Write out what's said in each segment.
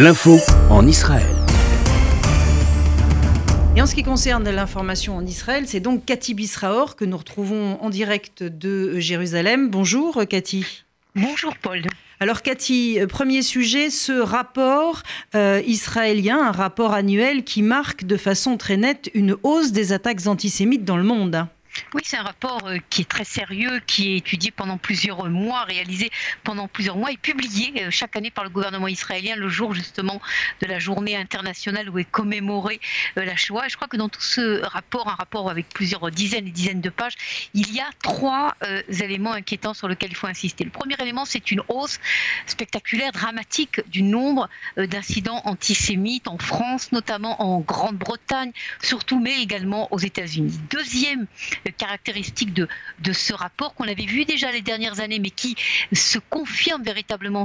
L'info en Israël. Et en ce qui concerne l'information en Israël, c'est donc Cathy Bisraor que nous retrouvons en direct de Jérusalem. Bonjour Cathy. Bonjour Paul. Alors Cathy, premier sujet, ce rapport euh, israélien, un rapport annuel qui marque de façon très nette une hausse des attaques antisémites dans le monde. Oui, c'est un rapport euh, qui est très sérieux, qui est étudié pendant plusieurs mois, réalisé pendant plusieurs mois et publié euh, chaque année par le gouvernement israélien le jour justement de la journée internationale où est commémorée euh, la Shoah. Et je crois que dans tout ce rapport, un rapport avec plusieurs dizaines et dizaines de pages, il y a trois éléments inquiétants sur lesquels il faut insister. Le premier élément, c'est une hausse spectaculaire, dramatique du nombre d'incidents antisémites en France, notamment en Grande-Bretagne, surtout, mais également aux États-Unis. Deuxième caractéristique de, ce rapport qu'on avait vu déjà les dernières années, mais qui se confirme véritablement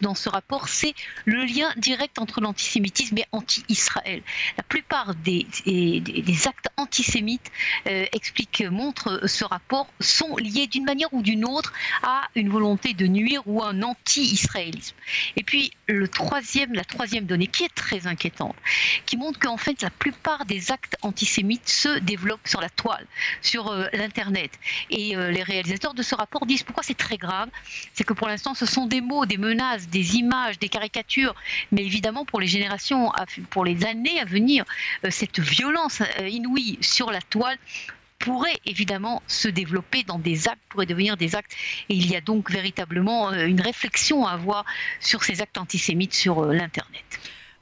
dans ce rapport, c'est le lien direct entre l'antisémitisme et anti-Israël. La plupart des, actes antisémites euh, expliquent, montrent ce rapport, sont liés d'une manière ou d'une autre à une volonté de nuire ou un anti-israélisme. Et puis le troisième, la troisième donnée qui est très inquiétante, qui montre qu'en fait la plupart des actes antisémites se développent sur la toile, sur euh, l'Internet. Et euh, les réalisateurs de ce rapport disent pourquoi c'est très grave? C'est que pour l'instant, ce sont des mots, des menaces, des images, des caricatures. Mais évidemment, pour les générations, pour les années à venir, euh, cette violence inouïe sur la toile pourrait évidemment se développer dans des actes, pourrait devenir des actes. Et il y a donc véritablement une réflexion à avoir sur ces actes antisémites sur l'Internet.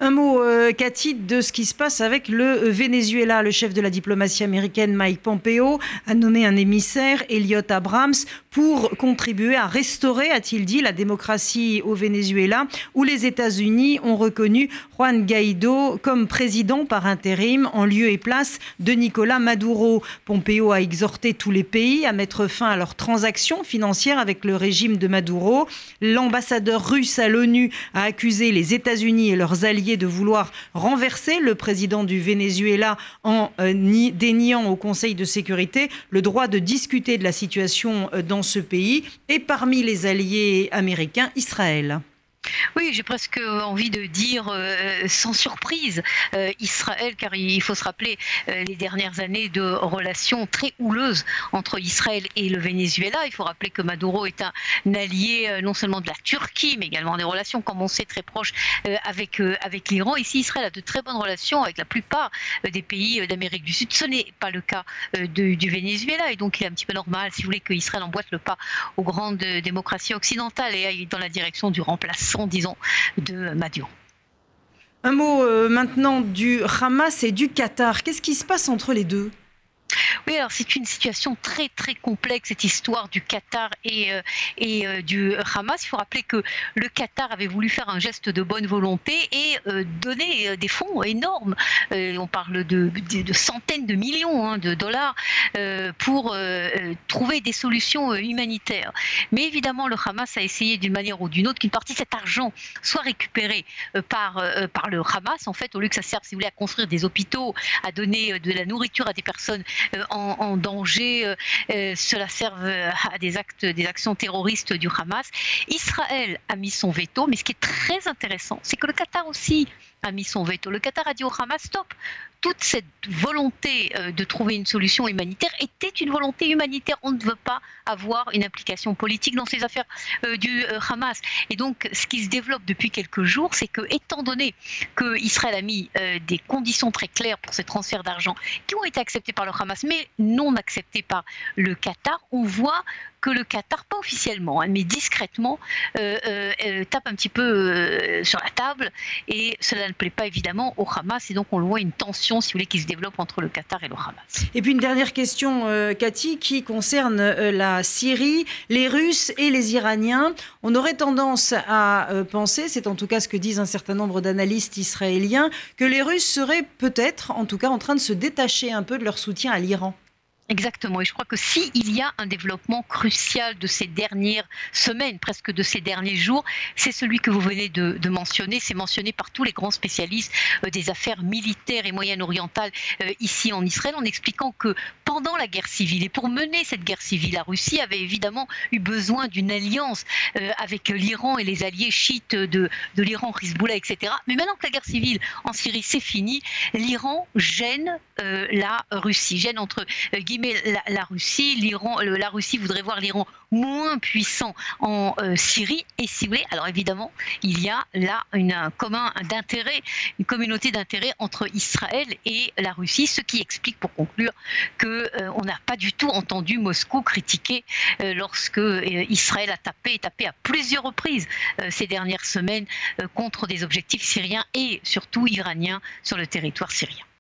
Un mot, euh, Cathy, de ce qui se passe avec le Venezuela. Le chef de la diplomatie américaine, Mike Pompeo, a nommé un émissaire, Elliot Abrams, pour contribuer à restaurer, a-t-il dit, la démocratie au Venezuela, où les États-Unis ont reconnu Juan Guaido comme président par intérim en lieu et place de Nicolas Maduro. Pompeo a exhorté tous les pays à mettre fin à leurs transactions financières avec le régime de Maduro. L'ambassadeur russe à l'ONU a accusé les États-Unis et leurs alliés de vouloir renverser le président du Venezuela en euh, déniant au Conseil de sécurité le droit de discuter de la situation euh, dans ce pays et parmi les alliés américains, Israël. Oui, j'ai presque envie de dire euh, sans surprise euh, Israël, car il faut se rappeler euh, les dernières années de relations très houleuses entre Israël et le Venezuela. Il faut rappeler que Maduro est un allié non seulement de la Turquie, mais également des relations, comme on sait, très proches avec, avec l'Iran. Ici, Israël a de très bonnes relations avec la plupart des pays d'Amérique du Sud. Ce n'est pas le cas du Venezuela, et donc il est un petit peu normal, si vous voulez, qu'Israël emboîte le pas aux grandes démocraties occidentales et aille dans la direction du remplacement disons, de Maduro. Un mot euh, maintenant du Hamas et du Qatar. Qu'est-ce qui se passe entre les deux? Oui, alors c'est une situation très très complexe, cette histoire du Qatar et, euh, euh, du Hamas. Il faut rappeler que le Qatar avait voulu faire un geste de bonne volonté et euh, donner des fonds énormes, on parle de, de, centaines de millions hein, de dollars, pour trouver des solutions humanitaires. Mais évidemment, le Hamas a essayé d'une manière ou d'une autre qu'une partie de cet argent soit récupérée par, par le Hamas, en fait, au lieu que ça serve, si vous voulez, à construire des hôpitaux, à donner de la nourriture à des personnes en, danger, euh, euh, cela sert à des actes, des actions terroristes du Hamas. Israël a mis son veto, mais ce qui est très intéressant, c'est que le Qatar aussi a mis son veto. Le Qatar a dit au Hamas stop. Toute cette volonté de trouver une solution humanitaire était une volonté humanitaire. On ne veut pas avoir une implication politique dans ces affaires du Hamas. Et donc, ce qui se développe depuis quelques jours, c'est que, étant donné que Israël a mis des conditions très claires pour ces transferts d'argent qui ont été acceptés par le Hamas, mais non accepté par le Qatar, on voit que le Qatar, pas officiellement, hein, mais discrètement, euh, euh, euh, tape un petit peu sur la table et cela ne plaît pas évidemment au Hamas et donc on voit une tension, si vous voulez, qui se développe entre le Qatar et le Hamas. Et puis une dernière question, Cathy, qui concerne la Syrie, les Russes et les Iraniens. On aurait tendance à penser, c'est en tout cas ce que disent un certain nombre d'analystes israéliens, que les Russes seraient peut-être, en tout cas, en train de se détacher un peu de leur soutien à l'Iran. Exactement. Et je crois que s'il y a un développement crucial de ces dernières semaines, presque de ces derniers jours, c'est celui que vous venez de, mentionner. C'est mentionné par tous les grands spécialistes euh, des affaires militaires et moyen-orientales euh, ici en Israël, en expliquant que pendant la guerre civile, et pour mener cette guerre civile, la Russie avait évidemment eu besoin d'une alliance euh, avec l'Iran et les alliés chiites de, de l'Iran, Hezbollah, etc. Mais maintenant que la guerre civile en Syrie, c'est fini, l'Iran gêne la Russie, gêne entre guillemets mais la, Russie, l'Iran, la Russie voudrait voir l'Iran moins puissant en euh, Syrie. Et si vous voulez, alors évidemment, il y a là une, un commun d'intérêt, une communauté d'intérêt entre Israël et la Russie, ce qui explique, pour conclure, que euh, n'a pas du tout entendu Moscou critiquer euh, lorsque Israël a tapé tapé à plusieurs reprises ces dernières semaines contre des objectifs syriens et surtout iraniens sur le territoire syrien.